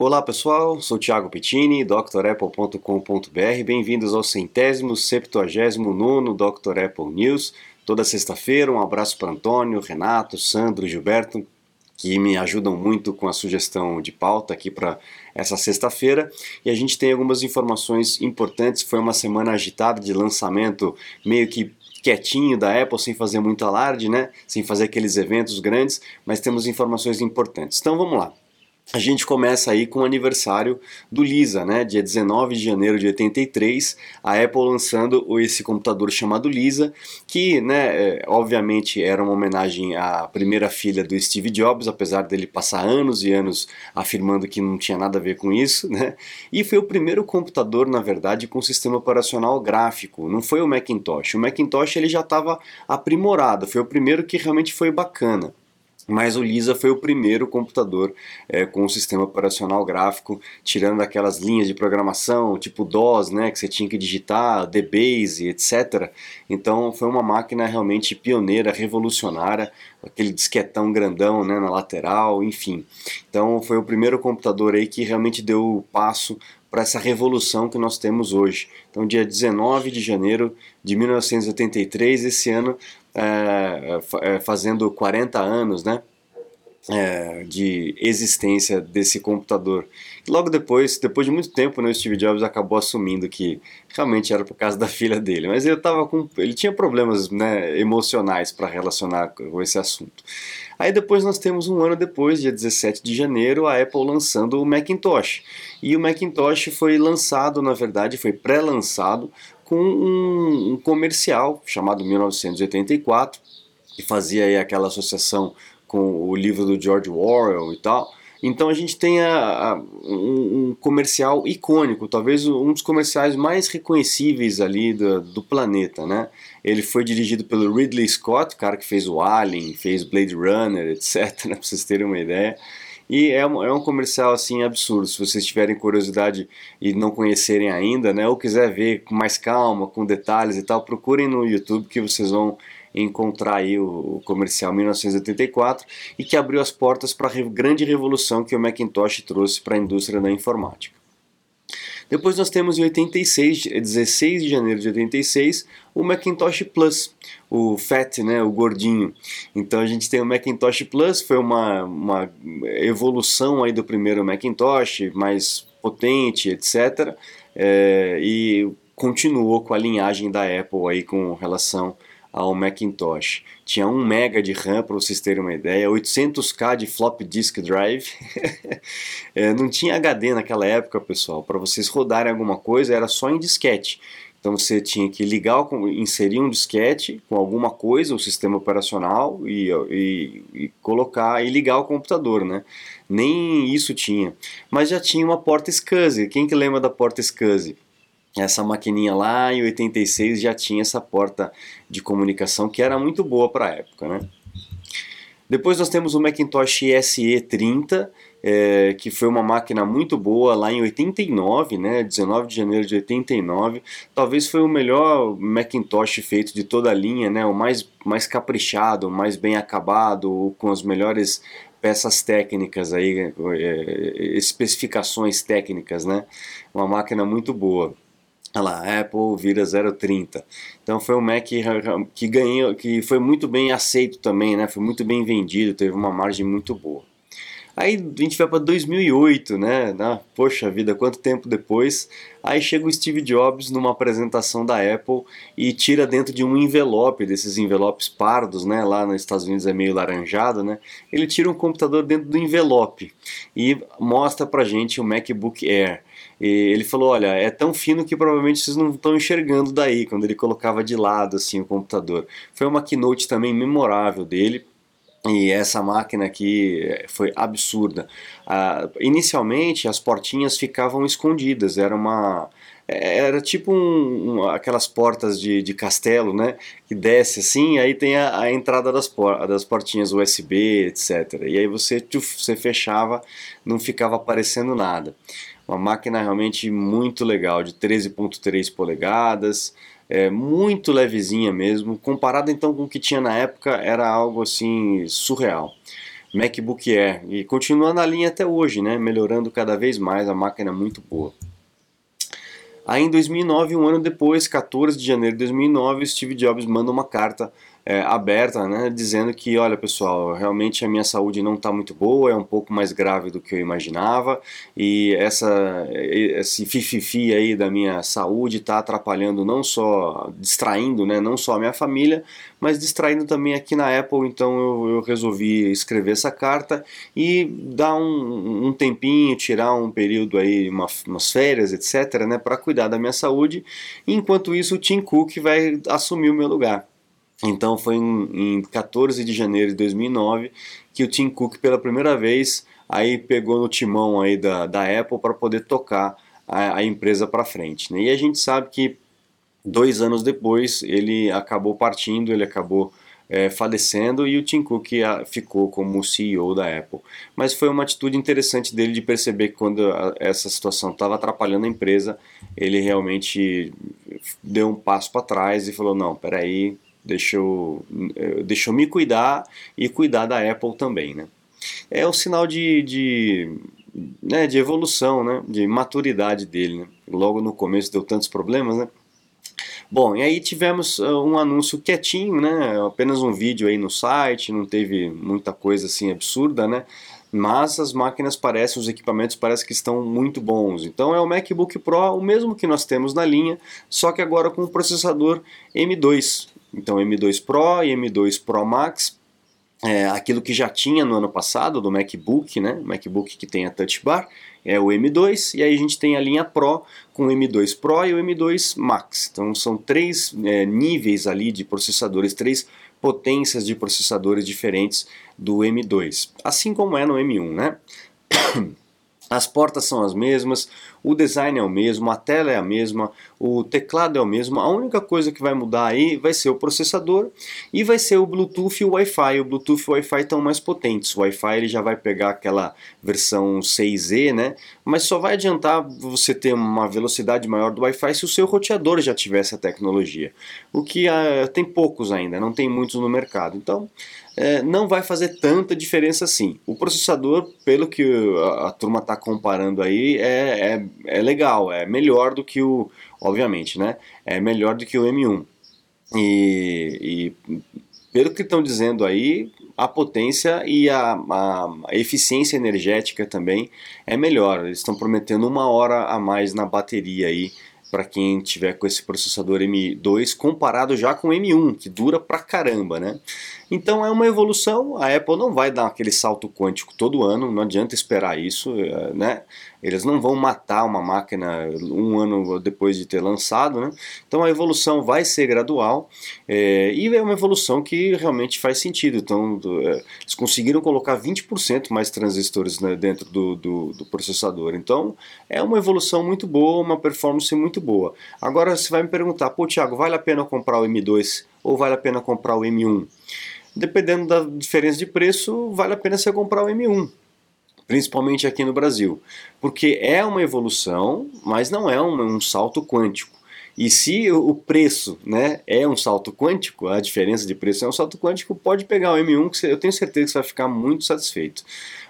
Olá pessoal, sou Thiago Pettini, drapple.com.br. Bem-vindos ao centésimo, septuagésimo nono Dr. Apple News. Toda sexta-feira, um abraço para Antônio, Renato, Sandro, Gilberto, que me ajudam muito com a sugestão de pauta aqui para essa sexta-feira. E a gente tem algumas informações importantes. Foi uma semana agitada de lançamento, meio que quietinho da Apple, sem fazer muito alarde, né? Sem fazer aqueles eventos grandes, mas temos informações importantes. Então vamos lá a gente começa aí com o aniversário do Lisa, né? Dia 19 de janeiro de 83, a Apple lançando esse computador chamado Lisa, que, né, é, obviamente era uma homenagem à primeira filha do Steve Jobs, apesar dele passar anos e anos afirmando que não tinha nada a ver com isso, né? E foi o primeiro computador, na verdade, com sistema operacional gráfico, não foi o Macintosh. O Macintosh ele já estava aprimorado, foi o primeiro que realmente foi bacana mas o Lisa foi o primeiro computador é, com um sistema operacional gráfico, tirando aquelas linhas de programação, tipo DOS, né, que você tinha que digitar, DBase, etc. Então foi uma máquina realmente pioneira, revolucionária, aquele disquetão grandão né, na lateral, enfim. Então foi o primeiro computador aí que realmente deu o passo para essa revolução que nós temos hoje. Então, dia 19 de janeiro de 1983, esse ano é, é, fazendo 40 anos né, é, de existência desse computador. Logo depois, depois de muito tempo, né, o Steve Jobs acabou assumindo que realmente era por causa da filha dele, mas ele tava com, ele tinha problemas né, emocionais para relacionar com esse assunto. Aí depois nós temos um ano depois, dia 17 de janeiro, a Apple lançando o Macintosh. E o Macintosh foi lançado, na verdade, foi pré-lançado com um, um comercial chamado 1984, que fazia aí aquela associação com o livro do George Orwell e tal. Então a gente tem a, a, um, um, comercial icônico, talvez um dos comerciais mais reconhecíveis ali do, do, planeta, né? Ele foi dirigido pelo Ridley Scott, cara que fez o Alien, fez Blade Runner, etc, né? Vocês terem uma ideia. E é um, é um comercial assim absurdo. Se vocês tiverem curiosidade e não conhecerem ainda, né, ou quiser ver com mais calma, com detalhes e tal, procurem no YouTube que vocês vão encontrar aí o comercial 1984 e que abriu as portas para a grande revolução que o Macintosh trouxe para a indústria da informática. Depois nós temos em 86, 16 de janeiro de 86, o Macintosh Plus, o Fat, né, o gordinho. Então a gente tem o Macintosh Plus, foi uma, uma evolução aí do primeiro Macintosh, mais potente, etc. É, e continuou com a linhagem da Apple aí com relação ao Macintosh. Tinha 1 MB de RAM, para vocês terem uma ideia, 800K de flop disk drive. é, não tinha HD naquela época, pessoal. Para vocês rodarem alguma coisa, era só em disquete. Então você tinha que ligar, inserir um disquete com alguma coisa, o sistema operacional e, e, e, colocar e ligar o computador, né? Nem isso tinha. Mas já tinha uma porta SCSI. Quem que lembra da porta SCSI? Essa maquininha lá em 86 já tinha essa porta de comunicação que era muito boa para a época, né? Depois nós temos o Macintosh SE30, é, que foi uma máquina muito boa lá em 89, né, 19 de janeiro de 89. Talvez foi o melhor Macintosh feito de toda a linha, né, o mais, mais caprichado, o mais bem acabado, com as melhores peças técnicas aí, é, especificações técnicas, né, uma máquina muito boa. Olha lá, Apple vira 0,30. Então foi um Mac que, que ganhou, que foi muito bem aceito também, né? Foi muito bem vendido, teve uma margem muito boa. Aí a gente vai para 2008, né? Ah, poxa vida, quanto tempo depois? Aí chega o Steve Jobs numa apresentação da Apple e tira dentro de um envelope, desses envelopes pardos, né? Lá nos Estados Unidos é meio laranjado, né? Ele tira um computador dentro do envelope e mostra pra gente o MacBook Air. E ele falou: Olha, é tão fino que provavelmente vocês não estão enxergando daí, quando ele colocava de lado assim o computador. Foi uma keynote também memorável dele. E essa máquina aqui eh, foi absurda. Ah, inicialmente as portinhas ficavam escondidas, era uma, eh, era tipo um, um, aquelas portas de, de castelo, né? Que desce assim, aí tem a, a entrada das, por, das portinhas USB, etc. E aí você, tchuf, você fechava, não ficava aparecendo nada. Uma máquina realmente muito legal, de 13.3 polegadas, é, muito levezinha mesmo. Comparado então com o que tinha na época, era algo assim surreal. MacBook Air e continua na linha até hoje, né? Melhorando cada vez mais, a máquina é muito boa. Aí em 2009, um ano depois, 14 de janeiro de 2009, Steve Jobs manda uma carta é, aberta, né, dizendo que, olha pessoal, realmente a minha saúde não está muito boa, é um pouco mais grave do que eu imaginava e essa esse fififi aí da minha saúde está atrapalhando não só, distraindo, né, não só a minha família, mas distraindo também aqui na Apple, então eu, eu resolvi escrever essa carta e dar um, um tempinho, tirar um período aí, uma, umas férias, etc, né, para cuidar da minha saúde, enquanto isso o Tim Cook vai assumir o meu lugar. Então foi em, em 14 de janeiro de 2009 que o Tim Cook pela primeira vez aí pegou no timão aí da, da Apple para poder tocar a, a empresa para frente. Né? E a gente sabe que dois anos depois ele acabou partindo, ele acabou é, falecendo e o Tim Cook ficou como CEO da Apple. Mas foi uma atitude interessante dele de perceber que quando essa situação estava atrapalhando a empresa, ele realmente deu um passo para trás e falou: não, peraí, deixa eu, eh, deixa eu me cuidar e cuidar da Apple também, né? É o sinal de, de, né, de evolução, né, de maturidade dele, né? Logo no começo deu tantos problemas, né? Bom, e aí tivemos uh, um anúncio quietinho, né? Apenas um vídeo aí no site, não teve muita coisa assim absurda, né? Mas as máquinas parecem, os equipamentos parecem que estão muito bons. Então é o MacBook Pro, o mesmo que nós temos na linha, só que agora com o processador M2. Então M2 Pro e M2 Pro Max, é, aquilo que já tinha no ano passado do MacBook, né? MacBook que tem a Touch Bar, é o M2, e aí a gente tem a linha Pro com o M2 Pro e o M2 Max. Então são três é, níveis ali de processadores, três potências de processadores diferentes do M2, assim como é no M1, né? As portas são as mesmas, o design é o mesmo, a tela é a mesma, o teclado é o mesmo. A única coisa que vai mudar aí vai ser o processador e vai ser o Bluetooth e o Wi-Fi. O Bluetooth e o Wi-Fi estão mais potentes. O Wi-Fi ele já vai pegar aquela versão 6E, né? Mas só vai adiantar você ter uma velocidade maior do Wi-Fi se o seu roteador já tiver essa tecnologia. O que uh, tem poucos ainda, não tem muitos no mercado. Então é, não vai fazer tanta diferença assim. O processador, pelo que a, a turma está comparando aí, é, é, é, legal, é melhor do que o, obviamente, né? É melhor do que o M1. E, e pelo que estão dizendo aí, a potência e a, a, a, eficiência energética também é melhor. Eles estão prometendo uma hora a mais na bateria aí para quem tiver com esse processador M2 comparado já com o M1, que dura pra caramba, né? Então é uma evolução, a Apple não vai dar aquele salto quântico todo ano, não adianta esperar isso, eh, né? Eles não vão matar uma máquina um ano depois de ter lançado, né? Então a evolução vai ser gradual é, e é uma evolução que realmente faz sentido. Então é, eles conseguiram colocar 20% mais transistores né, dentro do, do, do, processador. Então é uma evolução muito boa, uma performance muito boa. Agora você vai me perguntar, pô Thiago, vale a pena comprar o M2 ou vale a pena comprar o M1? Dependendo da diferença de preço, vale a pena você comprar o M1 principalmente aqui no Brasil, porque é uma evolução, mas não é um, um salto quântico. E se o preço né, é um salto quântico, a diferença de preço é um salto quântico, pode pegar o M1 que eu tenho certeza que você vai ficar muito satisfeito.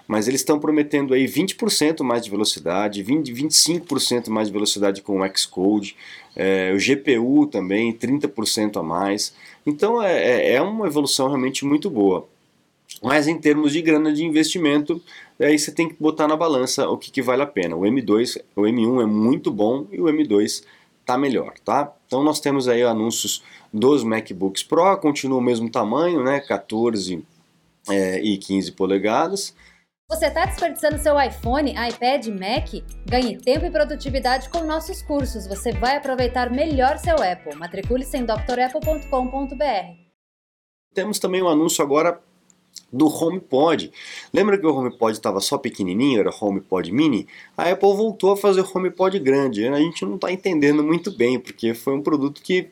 Mas eles estão prometendo aí 20% mais de velocidade, 20, 25% mais de velocidade com o Xcode, é, o GPU também 30% a mais. Então é, é, é uma evolução realmente muito boa. Mas em termos de grana de investimento, aí você tem que botar na balança o que, que vale a pena. O M2, o M1 é muito bom e o M2 está melhor, tá? Então nós temos aí anúncios dos MacBooks Pro, continua o mesmo tamanho, né? 14 é, e 15 polegadas. Você está desperdiçando seu iPhone, iPad, Mac? Ganhe tempo e produtividade com nossos cursos. Você vai aproveitar melhor seu Apple. Matricule-se em drapple.com.br. Temos também um anúncio agora do HomePod. Lembra que o HomePod estava só pequenininho, era HomePod Mini? A Apple voltou a fazer o HomePod grande. A gente não está entendendo muito bem, porque foi um produto que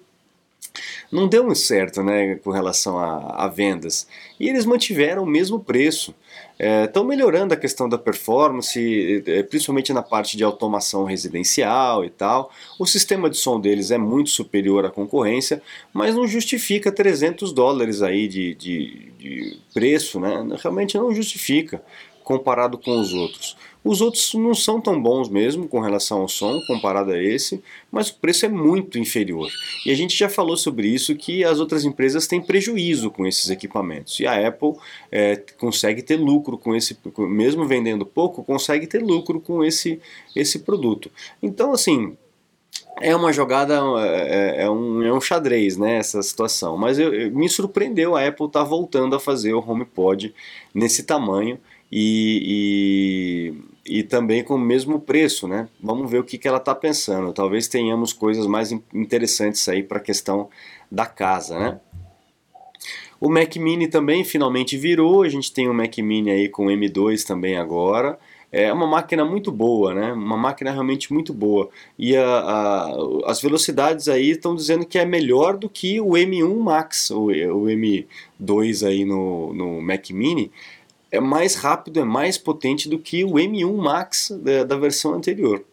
não deu muito certo né, com relação a, a, vendas. E eles mantiveram o mesmo preço. Estão é, melhorando a questão da performance, é, principalmente na parte de automação residencial e tal. O sistema de som deles é muito superior à concorrência, mas não justifica 300 dólares aí de, de, de preço, né? realmente não justifica comparado com os outros. Os outros não são tão bons mesmo com relação ao som, comparado a esse, mas o preço é muito inferior. E a gente já falou sobre isso que as outras empresas têm prejuízo com esses equipamentos. E a Apple é, consegue ter lucro com esse, mesmo vendendo pouco, consegue ter lucro com esse, esse produto. Então, assim, é uma jogada, é, é, um, é um xadrez, né, essa situação. Mas eu, eu, me surpreendeu a Apple estar tá voltando a fazer o HomePod nesse tamanho e, e, e, também com o mesmo preço, né? Vamos ver o que, que ela está pensando. Talvez tenhamos coisas mais interessantes aí para a questão da casa, né? O Mac Mini também finalmente virou, a gente tem o um Mac Mini aí com M2 também agora. É uma máquina muito boa, né? Uma máquina realmente muito boa. E a, a, as velocidades aí estão dizendo que é melhor do que o M1 Max, o, o M2 aí no, no Mac Mini é mais rápido, é mais potente do que o M1 Max da, da versão anterior.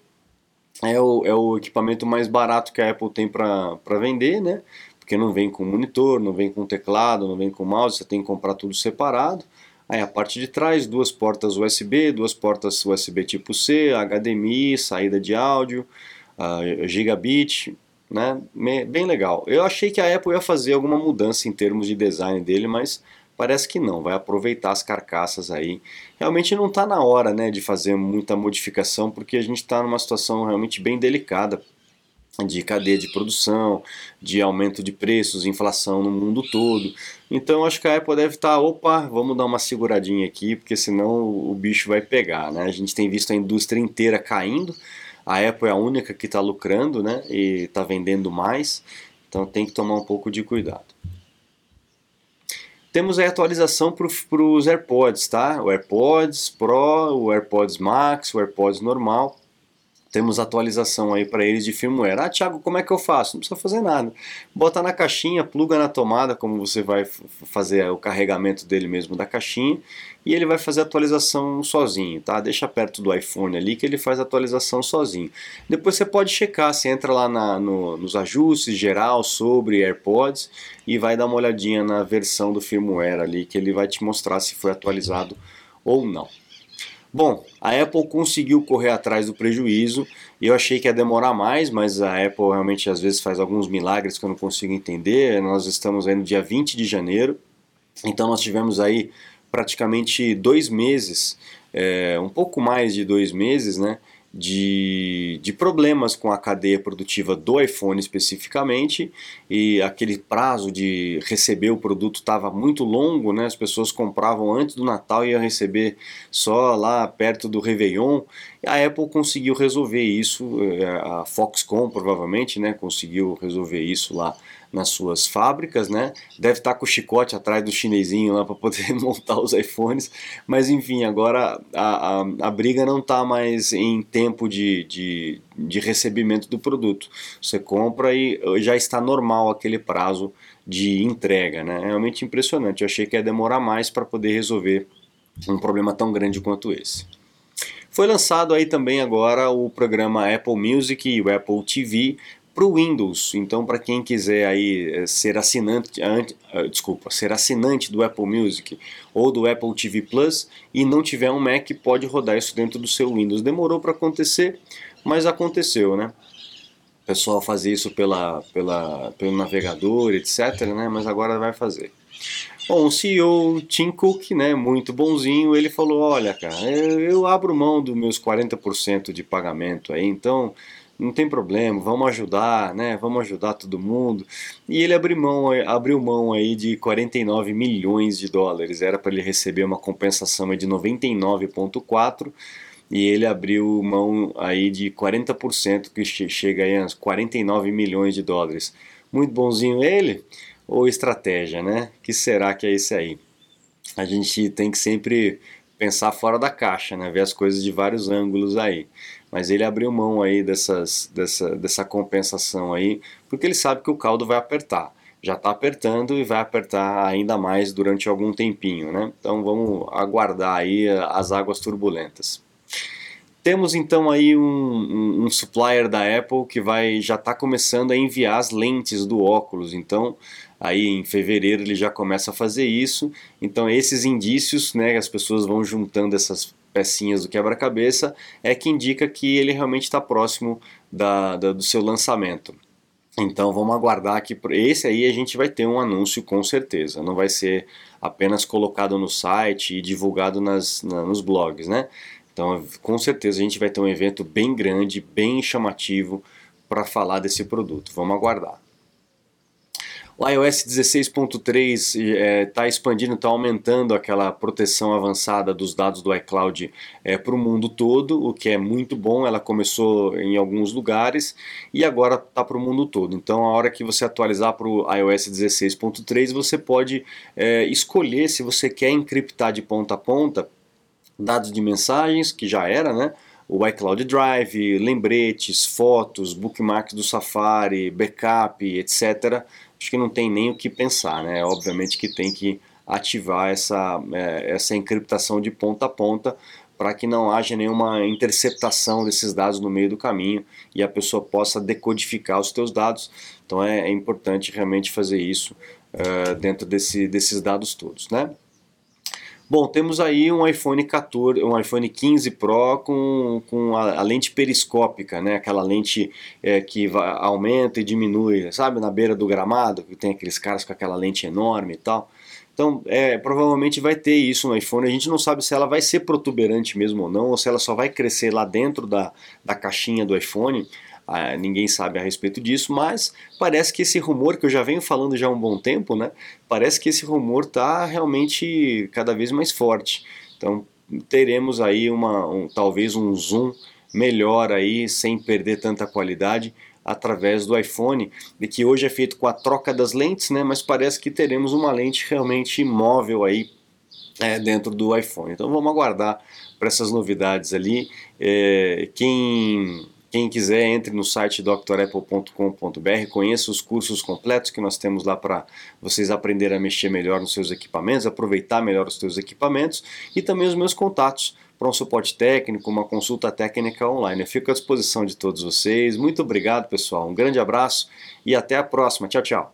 É o, é o equipamento mais barato que a Apple tem para vender, né? Porque não vem com monitor, não vem com teclado, não vem com mouse, você tem que comprar tudo separado. Aí a parte de trás, duas portas USB, duas portas USB tipo C, HDMI, saída de áudio, uh, gigabit, né? Bem legal. Eu achei que a Apple ia fazer alguma mudança em termos de design dele, mas Parece que não, vai aproveitar as carcaças aí. Realmente não está na hora né, de fazer muita modificação, porque a gente está numa situação realmente bem delicada de cadeia de produção, de aumento de preços, inflação no mundo todo. Então acho que a Apple deve estar, tá, opa, vamos dar uma seguradinha aqui, porque senão o bicho vai pegar. Né? A gente tem visto a indústria inteira caindo, a Apple é a única que está lucrando né, e está vendendo mais, então tem que tomar um pouco de cuidado. Temos a atualização para os AirPods, tá? O AirPods Pro, o AirPods Max, o AirPods normal. Temos atualização aí para eles de firmware. Ah, Thiago, como é que eu faço? Não precisa fazer nada. Bota na caixinha, pluga na tomada, como você vai fazer o carregamento dele mesmo da caixinha, e ele vai fazer a atualização sozinho, tá? Deixa perto do iPhone ali que ele faz a atualização sozinho. Depois você pode checar, você entra lá na, no, nos ajustes geral sobre AirPods e vai dar uma olhadinha na versão do firmware ali que ele vai te mostrar se foi atualizado ou não. Bom, a Apple conseguiu correr atrás do prejuízo eu achei que ia demorar mais, mas a Apple realmente às vezes faz alguns milagres que eu não consigo entender. Nós estamos aí no dia 20 de janeiro, então nós tivemos aí praticamente dois meses, é, um pouco mais de dois meses, né? De, de problemas com a cadeia produtiva do iPhone especificamente e aquele prazo de receber o produto estava muito longo, né? as pessoas compravam antes do Natal e iam receber só lá perto do Réveillon. A Apple conseguiu resolver isso, é, a Foxconn provavelmente né? conseguiu resolver isso lá nas suas fábricas, né? Deve estar com o chicote atrás do chinesinho lá para poder montar os iPhones, mas enfim, agora a, a, a briga não está mais em tempo de, de, de recebimento do produto. Você compra e já está normal aquele prazo de entrega, né? É realmente impressionante. Eu achei que ia demorar mais para poder resolver um problema tão grande quanto esse. Foi lançado aí também agora o programa Apple Music e o Apple TV para o Windows. Então, para quem quiser aí eh, ser assinante, uh, desculpa, ser assinante do Apple Music ou do Apple TV Plus e não tiver um Mac, pode rodar isso dentro do seu Windows. Demorou para acontecer, mas aconteceu, né? O pessoal fazia isso pela, pela, pelo navegador, etc, né? Mas agora vai fazer. Bom, o CEO Tim Cook, né, muito bonzinho, ele falou, olha cara, eu, eu abro mão dos meus 40% de pagamento aí, então não tem problema, vamos ajudar, né? Vamos ajudar todo mundo. E ele abriu mão, abriu mão aí de 49 milhões de dólares. Era para ele receber uma compensação de 99,4 e ele abriu mão aí de 40%, que chega aí a 49 milhões de dólares. Muito bonzinho ele ou estratégia, né? Que será que é isso aí? A gente tem que sempre pensar fora da caixa, né? Ver as coisas de vários ângulos aí mas ele abriu mão aí dessas, dessa, dessa compensação aí, porque ele sabe que o caldo vai apertar. já está apertando e vai apertar ainda mais durante algum tempinho, né? Então vamos aguardar aí as águas turbulentas. Temos então aí um, um, um supplier da Apple que vai já está começando a enviar as lentes do óculos, então aí em fevereiro ele já começa a fazer isso. Então esses indícios, né, as pessoas vão juntando essas pecinhas do quebra-cabeça, é que indica que ele realmente está próximo da, da, do seu lançamento. Então vamos aguardar que esse aí a gente vai ter um anúncio com certeza. Não vai ser apenas colocado no site e divulgado nas, na, nos blogs, né? Então, com certeza a gente vai ter um evento bem grande, bem chamativo para falar desse produto. Vamos aguardar. O iOS 16.3 está expandindo, está aumentando aquela proteção avançada dos dados do iCloud é, para o mundo todo, o que é muito bom. Ela começou em alguns lugares e agora está para o mundo todo. Então, a hora que você atualizar para o iOS 16.3, você pode é, escolher se você quer encriptar de ponta a ponta dados de mensagens, que já era, né? O iCloud Drive, lembretes, fotos, bookmarks do Safari, backup, etc. Acho que não tem nem o que pensar, né? Obviamente que tem que ativar essa, é, essa encriptação de ponta a ponta para que não haja nenhuma interceptação desses dados no meio do caminho e a pessoa possa decodificar os teus dados. Então é, é importante realmente fazer isso uh, dentro desse, desses dados todos, né? Bom, temos aí um iPhone 14, um iPhone 15 Pro com, com a, a lente periscópica, né? Aquela lente é, que vai, aumenta e diminui, sabe? Na beira do gramado, que tem aqueles caras com aquela lente enorme e tal. Então, é, provavelmente vai ter isso no iPhone. A gente não sabe se ela vai ser protuberante mesmo ou não, ou se ela só vai crescer lá dentro da, da caixinha do iPhone. Ah, ninguém sabe a respeito disso, mas parece que esse rumor que eu já venho falando já há um bom tempo, né? Parece que esse rumor está realmente cada vez mais forte. Então teremos aí uma, um, talvez um zoom melhor aí, sem perder tanta qualidade, através do iPhone, e que hoje é feito com a troca das lentes, né? Mas parece que teremos uma lente realmente móvel aí é, dentro do iPhone. Então vamos aguardar para essas novidades ali. É, quem quem quiser, entre no site drapple.com.br, conheça os cursos completos que nós temos lá para vocês aprenderem a mexer melhor nos seus equipamentos, aproveitar melhor os seus equipamentos e também os meus contatos para um suporte técnico, uma consulta técnica online. Eu fico à disposição de todos vocês. Muito obrigado, pessoal. Um grande abraço e até a próxima. Tchau, tchau.